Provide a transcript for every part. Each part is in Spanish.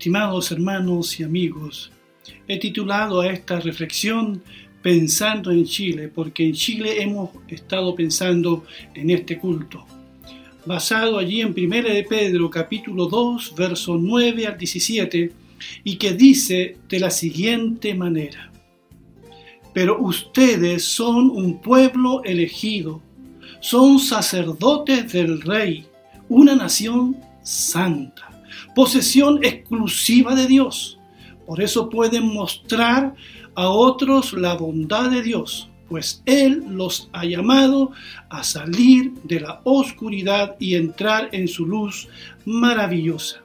Estimados hermanos y amigos, he titulado a esta reflexión Pensando en Chile, porque en Chile hemos estado pensando en este culto, basado allí en 1 de Pedro capítulo 2, versos 9 al 17, y que dice de la siguiente manera, Pero ustedes son un pueblo elegido, son sacerdotes del rey, una nación santa posesión exclusiva de Dios. Por eso pueden mostrar a otros la bondad de Dios, pues Él los ha llamado a salir de la oscuridad y entrar en su luz maravillosa.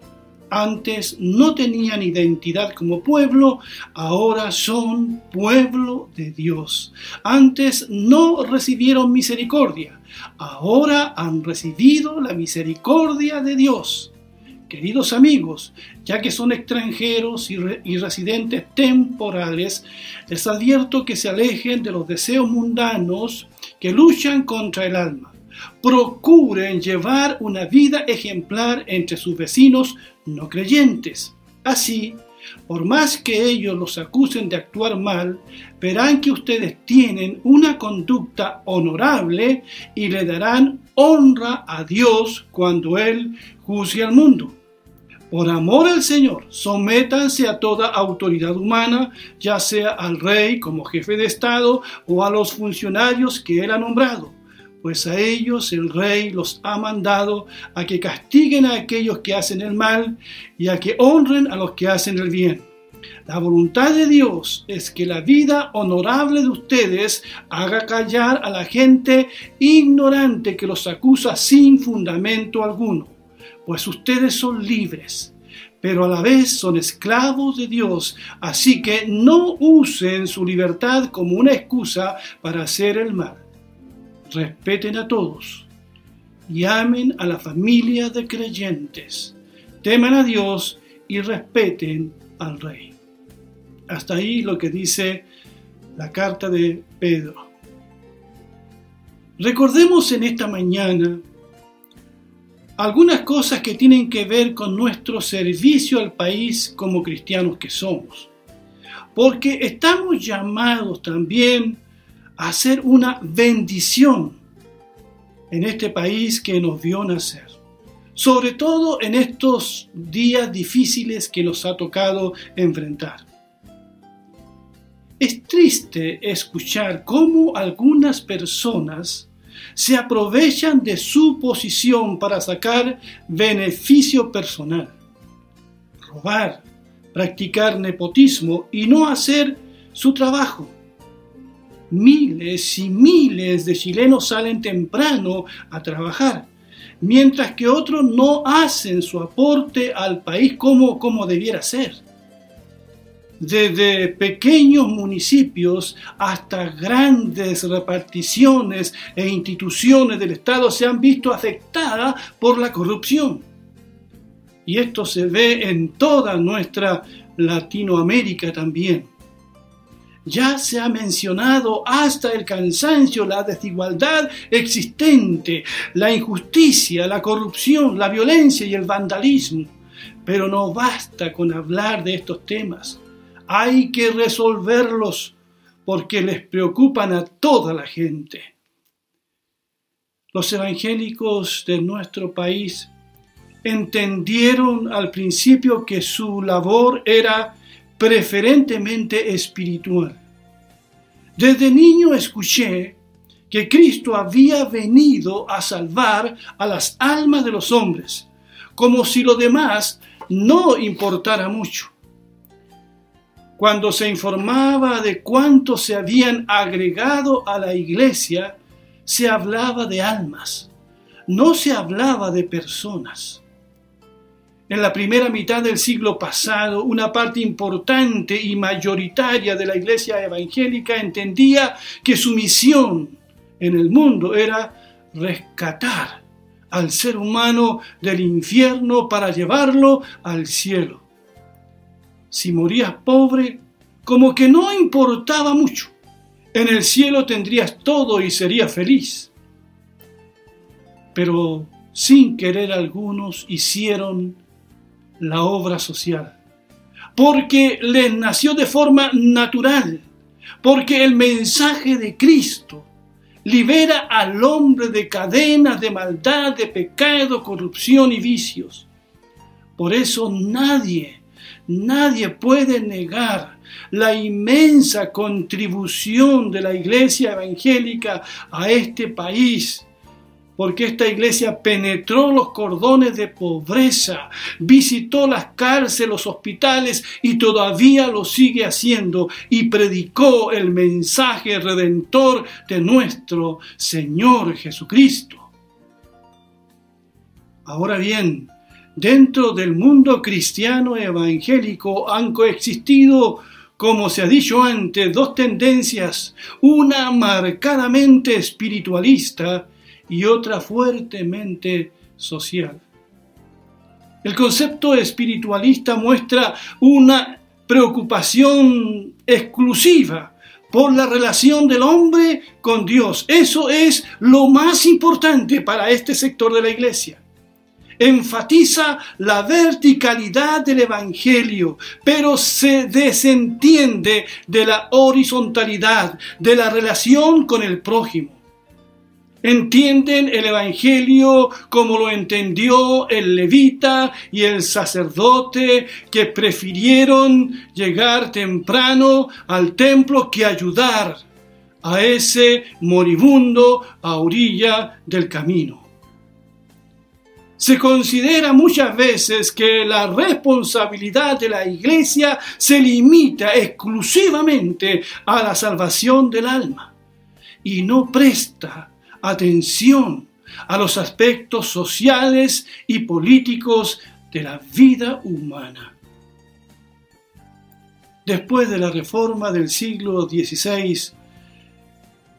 Antes no tenían identidad como pueblo, ahora son pueblo de Dios. Antes no recibieron misericordia, ahora han recibido la misericordia de Dios. Queridos amigos, ya que son extranjeros y, residentes temporales, les advierto que se alejen de los deseos mundanos que luchan contra el alma. Procuren llevar una vida ejemplar entre sus vecinos no creyentes. Así, por más que ellos los acusen de actuar mal, verán que ustedes tienen una conducta honorable y le darán honra a Dios cuando Él juzgue al mundo. Por amor al Señor, sométanse a toda autoridad humana, ya sea al rey como jefe de Estado o a los funcionarios que él ha nombrado, pues a ellos el rey los ha mandado a que castiguen a aquellos que hacen el mal y a que honren a los que hacen el bien. La voluntad de Dios es que la vida honorable de ustedes haga callar a la gente ignorante que los acusa sin fundamento alguno pues ustedes son libres, pero a la vez son esclavos de Dios, así que no usen su libertad como una excusa para hacer el mal. Respeten a todos y amen a la familia de creyentes, teman a Dios y respeten al Rey. Hasta ahí lo que dice la carta de Pedro. Recordemos en esta mañana algunas cosas que tienen que ver con nuestro servicio al país como cristianos que somos. Porque estamos llamados también a hacer una bendición en este país que nos vio nacer. Sobre todo en estos días difíciles que nos ha tocado enfrentar. Es triste escuchar cómo algunas personas se aprovechan de su posición para sacar beneficio personal, robar, practicar nepotismo y no hacer su trabajo. Miles y miles de chilenos salen temprano a trabajar, mientras que otros no hacen su aporte al país como, como debiera ser desde pequeños municipios hasta grandes reparticiones e instituciones del Estado se han visto afectadas por la corrupción. Y esto se ve en toda nuestra Latinoamérica también. Ya se ha mencionado hasta el cansancio la desigualdad existente, la injusticia, la corrupción, la violencia y el vandalismo. Pero no basta con hablar de estos temas hay que resolverlos porque les preocupan a toda la gente. Los evangélicos de nuestro país entendieron al principio que su labor era preferentemente espiritual. Desde niño escuché que Cristo había venido a salvar a las almas de los hombres, como si lo demás no importara mucho. Cuando se informaba de cuántos se habían agregado a la iglesia, se hablaba de almas, no se hablaba de personas. En la primera mitad del siglo pasado, una parte importante y mayoritaria de la iglesia evangélica entendía que su misión en el mundo era rescatar al ser humano del infierno para llevarlo al cielo si morías pobre, como que no importaba mucho. En el cielo tendrías todo y serías feliz. Pero sin querer algunos hicieron la obra social. porque les nació de forma natural, porque el mensaje de Cristo libera al hombre de cadenas de maldad, de pecado, corrupción y vicios. Por eso nadie, nadie puede negar la inmensa contribución de la iglesia evangélica a este país porque esta iglesia penetró los cordones de pobreza, visitó las cárceles, los hospitales y todavía lo sigue haciendo y predicó el mensaje redentor de nuestro Señor Jesucristo. Ahora bien, dentro del mundo cristiano evangélico han coexistido como se ha dicho antes, dos tendencias, una marcadamente espiritualista y otra fuertemente social. El concepto espiritualista muestra una preocupación exclusiva por la relación del hombre con Dios. Eso es lo más importante para este sector de la iglesia. Enfatiza la verticalidad del Evangelio, pero se desentiende de la horizontalidad, de la relación con el prójimo entienden el Evangelio como lo entendió el levita y el sacerdote que prefirieron llegar temprano al templo que ayudar a ese moribundo a orilla del camino. Se considera muchas veces que la responsabilidad de la iglesia se limita exclusivamente a la salvación del alma y no presta atención a los aspectos sociales y políticos de la vida humana. Después de la reforma del siglo XVI,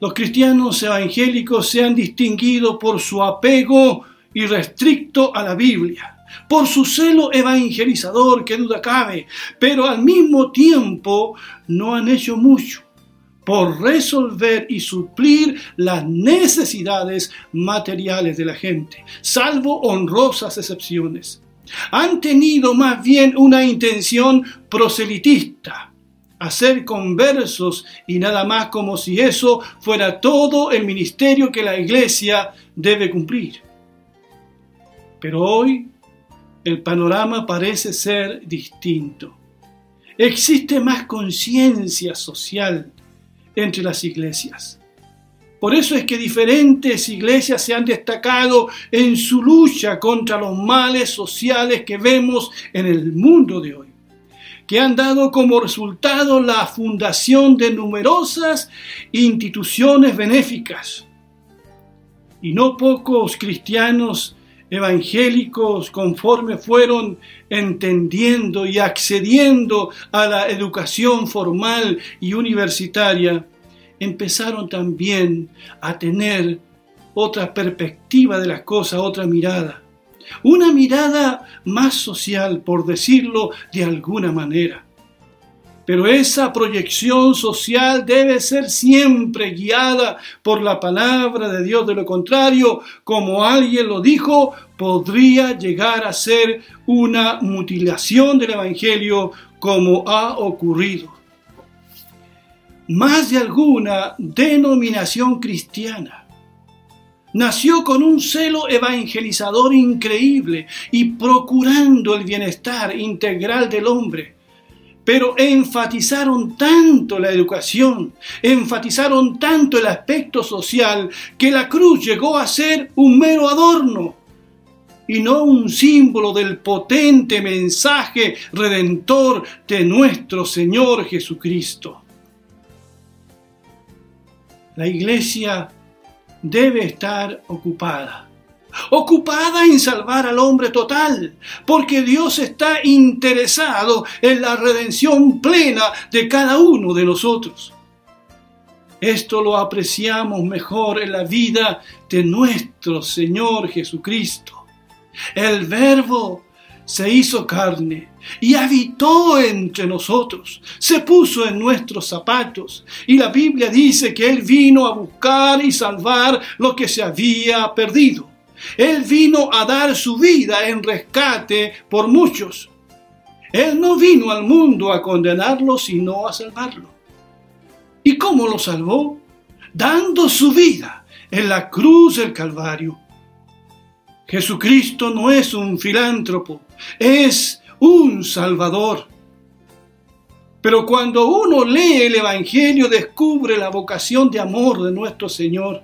los cristianos evangélicos se han distinguido por su apego irrestricto a la Biblia, por su celo evangelizador, que duda cabe, pero al mismo tiempo no han hecho mucho por resolver y suplir las necesidades materiales de la gente, salvo honrosas excepciones. Han tenido más bien una intención proselitista, hacer conversos y nada más como si eso fuera todo el ministerio que la iglesia debe cumplir. Pero hoy el panorama parece ser distinto. Existe más conciencia social, entre las iglesias. Por eso es que diferentes iglesias se han destacado en su lucha contra los males sociales que vemos en el mundo de hoy, que han dado como resultado la fundación de numerosas instituciones benéficas. Y no pocos cristianos evangélicos conforme fueron entendiendo y accediendo a la educación formal y universitaria, empezaron también a tener otra perspectiva de las cosas, otra mirada. Una mirada más social, por decirlo de alguna manera. Pero esa proyección social debe ser siempre guiada por la palabra de Dios. De lo contrario, como alguien lo dijo, podría llegar a ser una mutilación del Evangelio como ha ocurrido. Más de alguna denominación cristiana nació con un celo evangelizador increíble y procurando el bienestar integral del hombre pero enfatizaron tanto la educación, enfatizaron tanto el aspecto social, que la cruz llegó a ser un mero adorno y no un símbolo del potente mensaje redentor de nuestro Señor Jesucristo. La iglesia debe estar ocupada ocupada en salvar al hombre total, porque Dios está interesado en la redención plena de cada uno de nosotros. Esto lo apreciamos mejor en la vida de nuestro Señor Jesucristo. El Verbo se hizo carne y habitó entre nosotros, se puso en nuestros zapatos. Y la Biblia dice que Él vino a buscar y salvar lo que se había perdido. Él vino a dar su vida en rescate por muchos. Él no vino al mundo a condenarlo, sino a salvarlo. ¿Y cómo lo salvó? Dando su vida en la cruz del Calvario. Jesucristo no es un filántropo, es un Salvador. Pero cuando uno lee el Evangelio descubre la vocación de amor de nuestro Señor,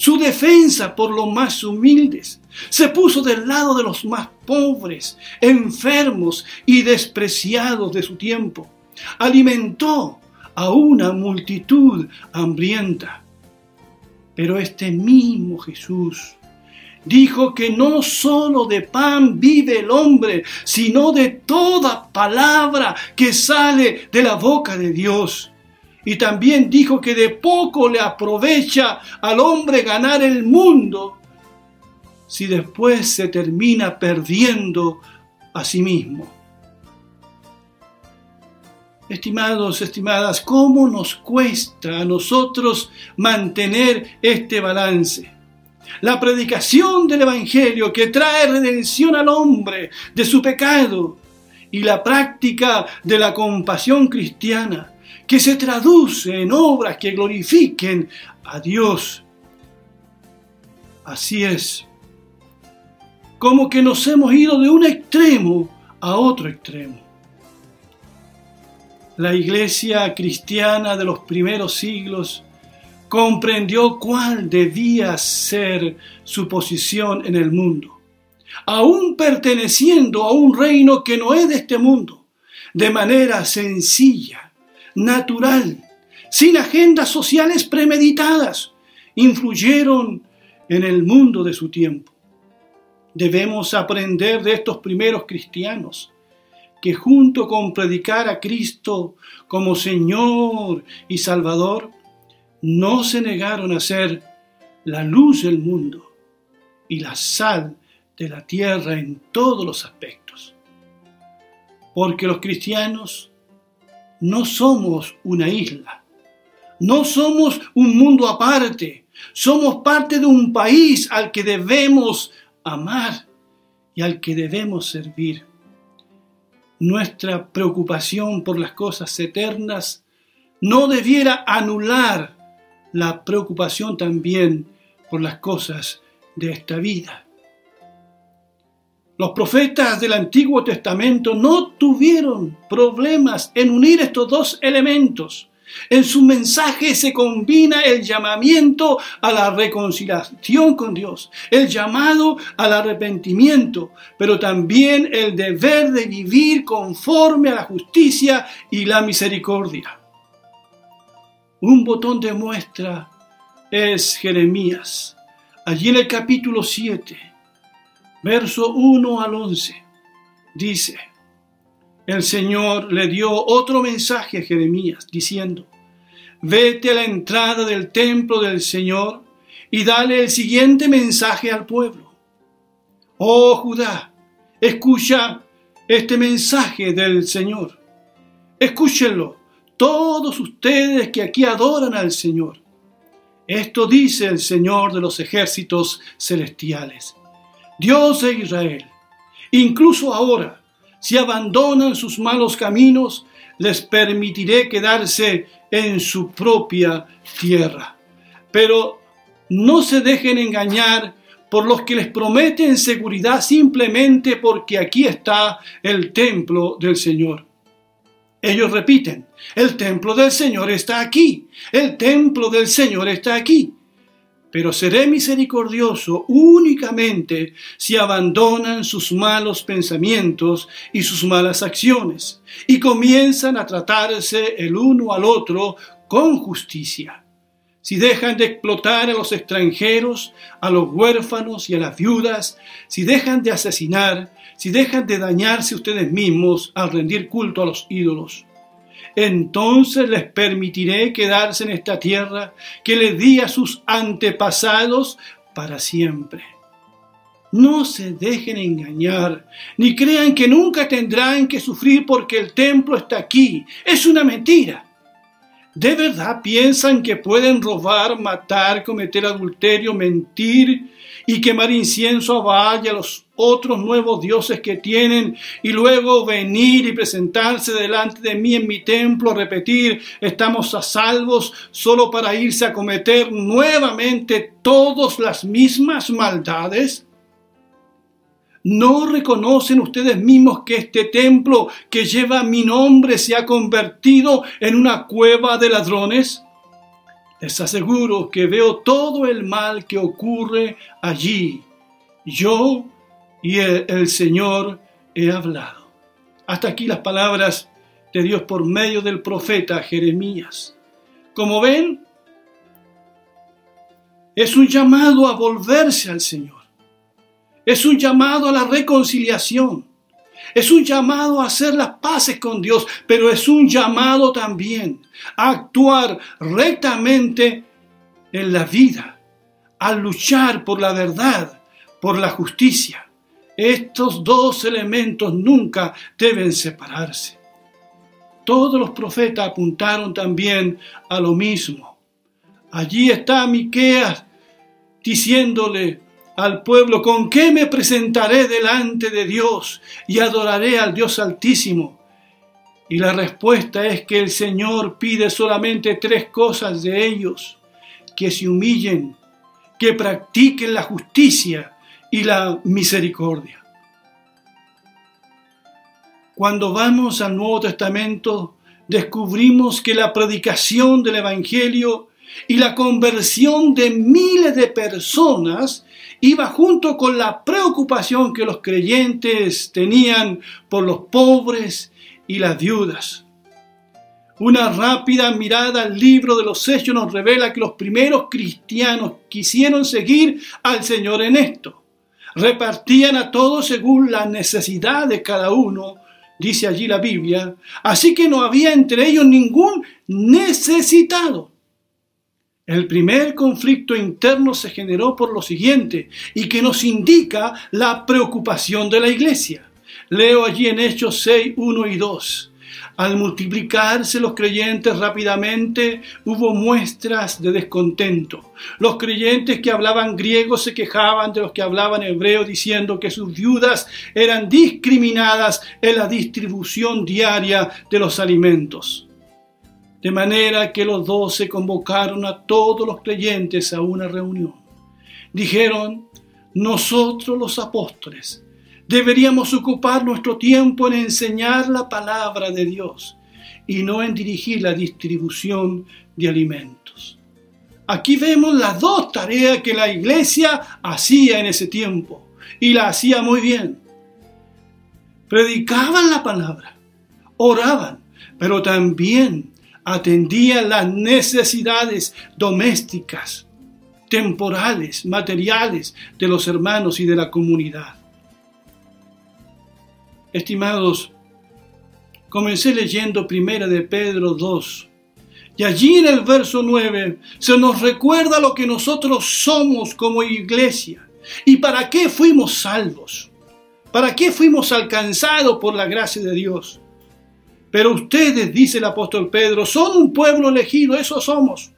su defensa por los más humildes, se puso del lado de los más pobres, enfermos y despreciados de su tiempo. Alimentó a una multitud hambrienta. Pero este mismo Jesús dijo que no sólo de pan vive el hombre, sino de toda palabra que sale de la boca de Dios. Y también dijo que de poco le aprovecha al hombre ganar el mundo si después se termina perdiendo a sí mismo. Estimados, estimadas, ¿cómo nos cuesta a nosotros mantener este balance? la predicación del Evangelio que trae redención al hombre de su pecado y la práctica de la compasión cristiana que se traduce en obras que glorifiquen a Dios. Así es, como que nos hemos ido de un extremo a otro extremo. La iglesia cristiana de los primeros siglos comprendió cuál debía ser su posición en el mundo, aún perteneciendo a un reino que no es de este mundo, de manera sencilla, natural, sin agendas sociales premeditadas, influyeron en el mundo de su tiempo. Debemos aprender de estos primeros cristianos que junto con predicar a Cristo como Señor y Salvador, no se negaron a ser la luz del mundo y la sal de la tierra en todos los aspectos. Porque los cristianos no somos una isla, no somos un mundo aparte, somos parte de un país al que debemos amar y al que debemos servir. Nuestra preocupación por las cosas eternas no debiera anular la preocupación también por las cosas de esta vida. Los profetas del Antiguo Testamento no tuvieron problemas en unir estos dos elementos. En su mensaje se combina el llamamiento a la reconciliación con Dios, el llamado al arrepentimiento, pero también el deber de vivir conforme a la justicia y la misericordia. Un botón de muestra es Jeremías. Allí en el capítulo 7, verso 1 al 11, dice, el Señor le dio otro mensaje a Jeremías diciendo, vete a la entrada del templo del Señor y dale el siguiente mensaje al pueblo. Oh Judá, escucha este mensaje del Señor. Escúchenlo todos ustedes que aquí adoran al Señor. Esto dice el Señor de los ejércitos celestiales, Dios de Israel. Incluso ahora, si abandonan sus malos caminos, les permitiré quedarse en su propia tierra. Pero no se dejen engañar por los que les prometen seguridad simplemente porque aquí está el templo del Señor. Ellos repiten, el templo del Señor está aquí, el templo del Señor está aquí. Pero seré misericordioso únicamente si abandonan sus malos pensamientos y sus malas acciones y comienzan a tratarse el uno al otro con justicia. Si dejan de explotar a los extranjeros, a los huérfanos y a las viudas, si dejan de asesinar, si dejan de dañarse ustedes mismos al rendir culto a los ídolos. Entonces les permitiré quedarse en esta tierra que les di a sus antepasados para siempre. No se dejen engañar, ni crean que nunca tendrán que sufrir porque el templo está aquí. Es una mentira. ¿De verdad piensan que pueden robar, matar, cometer adulterio, mentir y quemar incienso a Baal a los otros nuevos dioses que tienen y luego venir y presentarse delante de mí en mi templo, repetir, estamos a salvos solo para irse a cometer nuevamente todas las mismas maldades? ¿No reconocen ustedes mismos que este templo que lleva mi nombre se ha convertido en una cueva de ladrones? Les aseguro que veo todo el mal que ocurre allí. Yo y el, Señor he hablado. Hasta aquí las palabras de Dios por medio del profeta Jeremías. Como ven, es un llamado a volverse al Señor. Es un llamado a la reconciliación. Es un llamado a hacer las paces con Dios, pero es un llamado también a actuar rectamente en la vida, a luchar por la verdad, por la justicia. Estos dos elementos nunca deben separarse. Todos los profetas apuntaron también a lo mismo. Allí está Miqueas diciéndole al pueblo, ¿con qué me presentaré delante de Dios y adoraré al Dios Altísimo? Y la respuesta es que el Señor pide solamente tres cosas de ellos, que se humillen, que practiquen la justicia y la misericordia. Cuando vamos al Nuevo Testamento, descubrimos que la predicación del Evangelio y la conversión de miles de personas iba junto con la preocupación que los creyentes tenían por los pobres y las viudas. Una rápida mirada al libro de los Hechos nos revela que los primeros cristianos quisieron seguir al Señor en esto. Repartían a todos según la necesidad de cada uno, dice allí la Biblia, así que no había entre ellos ningún necesitado. El primer conflicto interno se generó por lo siguiente y que nos indica la preocupación de la iglesia. Leo allí en Hechos 6, 1 y 2. Al multiplicarse los creyentes rápidamente, hubo muestras de descontento. Los creyentes que hablaban griego se quejaban de los que hablaban hebreo, diciendo que sus viudas eran discriminadas en la distribución diaria de los alimentos. De manera que los doce convocaron a todos los creyentes a una reunión. Dijeron, nosotros los apóstoles deberíamos ocupar nuestro tiempo en enseñar la palabra de Dios y no en dirigir la distribución de alimentos. Aquí vemos las dos tareas que la iglesia hacía en ese tiempo y la hacía muy bien. Predicaban la palabra, oraban, pero también atendía las necesidades domésticas, temporales, materiales de los hermanos y de la comunidad. Estimados, comencé leyendo primera de Pedro 2. Y allí en el verso 9 se nos recuerda lo que nosotros somos como iglesia y para qué fuimos salvos, para qué fuimos alcanzados por la gracia de Dios. Pero ustedes, dice el apóstol Pedro, son un pueblo elegido, eso somos.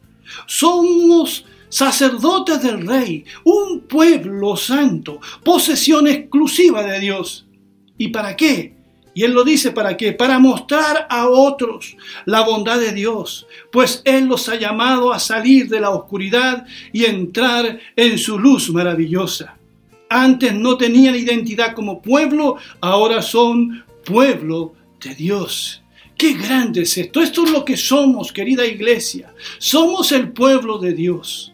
Somos sacerdotes del rey, un pueblo santo, posesión exclusiva de Dios. ¿Y para qué? Y Él lo dice para qué? Para mostrar a otros la bondad de Dios, pues Él los ha llamado a salir de la oscuridad y entrar en su luz maravillosa. Antes no tenían identidad como pueblo, ahora son pueblo de Dios. Qué grande es esto. Esto es lo que somos, querida iglesia. Somos el pueblo de Dios.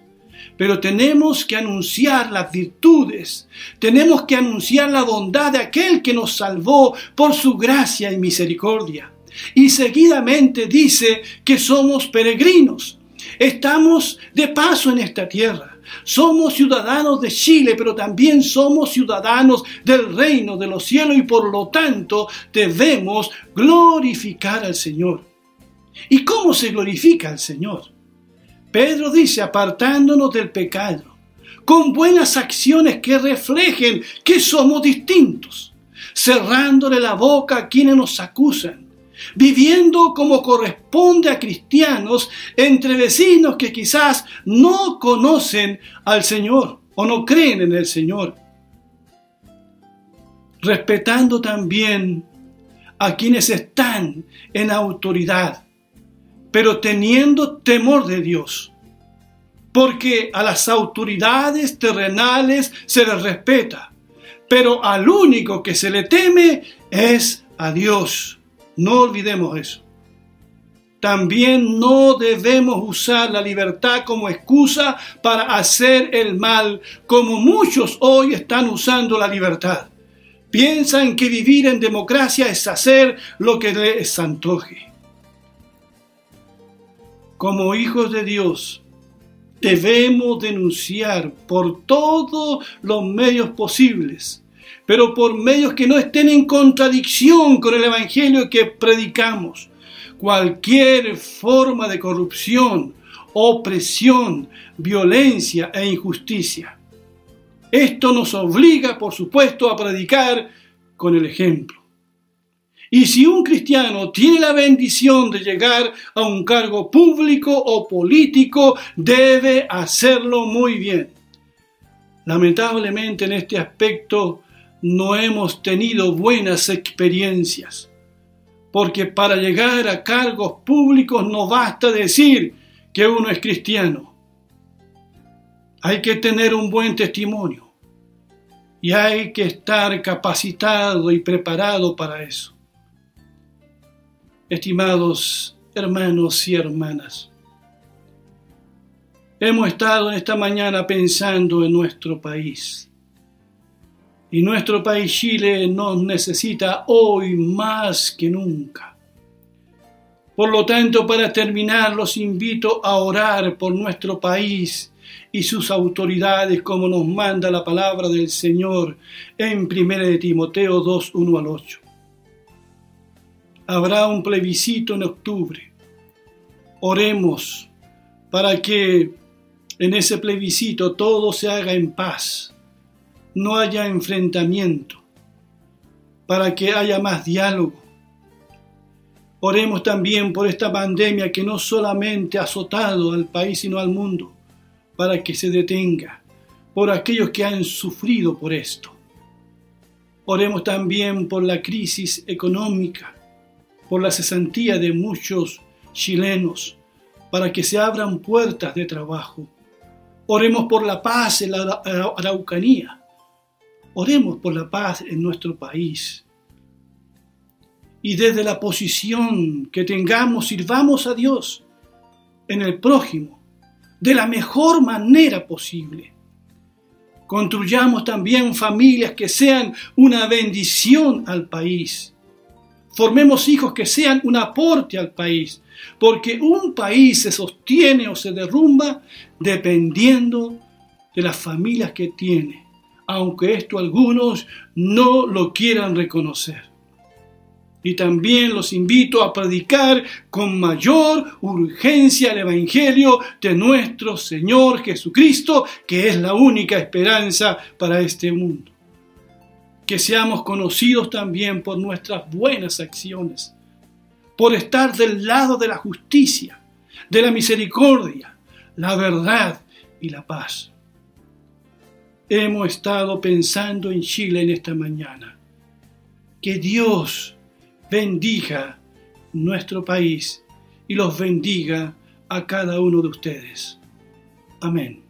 Pero tenemos que anunciar las virtudes, tenemos que anunciar la bondad de aquel que nos salvó por su gracia y misericordia. Y seguidamente dice que somos peregrinos. Estamos de paso en esta tierra. Somos ciudadanos de Chile, pero también somos ciudadanos del reino de los cielos y por lo tanto debemos glorificar al Señor. ¿Y cómo se glorifica al Señor? Pedro dice, apartándonos del pecado, con buenas acciones que reflejen que somos distintos, cerrándole la boca a quienes nos acusan viviendo como corresponde a cristianos entre vecinos que quizás no conocen al Señor o no creen en el Señor. Respetando también a quienes están en autoridad, pero teniendo temor de Dios. Porque a las autoridades terrenales se les respeta, pero al único que se le teme es a Dios. No olvidemos eso. También no debemos usar la libertad como excusa para hacer el mal, como muchos hoy están usando la libertad. Piensan que vivir en democracia es hacer lo que les antoje. Como hijos de Dios, debemos denunciar por todos los medios posibles, pero por medios que no estén en contradicción con el Evangelio que predicamos, cualquier forma de corrupción, opresión, violencia e injusticia. Esto nos obliga, por supuesto, a predicar con el ejemplo. Y si un cristiano tiene la bendición de llegar a un cargo público o político, debe hacerlo muy bien. Lamentablemente en este aspecto no hemos tenido buenas experiencias, porque para llegar a cargos públicos no basta decir que uno es cristiano. Hay que tener un buen testimonio y hay que estar capacitado y preparado para eso. Estimados hermanos y hermanas, hemos estado esta mañana pensando en nuestro país. Y nuestro país Chile nos necesita hoy más que nunca. Por lo tanto, para terminar, los invito a orar por nuestro país y sus autoridades, como nos manda la palabra del Señor en 1 de Timoteo 2, 1 al 8. Habrá un plebiscito en octubre. Oremos para que en ese plebiscito todo se haga en paz, no haya enfrentamiento, para que haya más diálogo. Oremos también por esta pandemia que no solamente ha azotado al país, sino al mundo para que se detenga por aquellos que han sufrido por esto. Oremos también por la crisis económica, por la cesantía de muchos chilenos, para que se abran puertas de trabajo. Oremos por la paz en la Araucanía. Oremos por la paz en nuestro país. Y desde la posición que tengamos, sirvamos a Dios en el prójimo de la mejor manera posible. Construyamos también familias que sean una bendición al país. Formemos hijos que sean un aporte al país, porque un país se sostiene o se derrumba dependiendo de las familias que tiene, aunque esto algunos no lo quieran reconocer. Y también los invito a predicar con mayor urgencia el Evangelio de nuestro Señor Jesucristo, que es la única esperanza para este mundo. Que seamos conocidos también por nuestras buenas acciones, por estar del lado de la justicia, de la misericordia, la verdad y la paz. Hemos estado pensando en Chile en esta mañana. Que Dios bendiga nuestro país y los bendiga a cada uno de ustedes. Amén.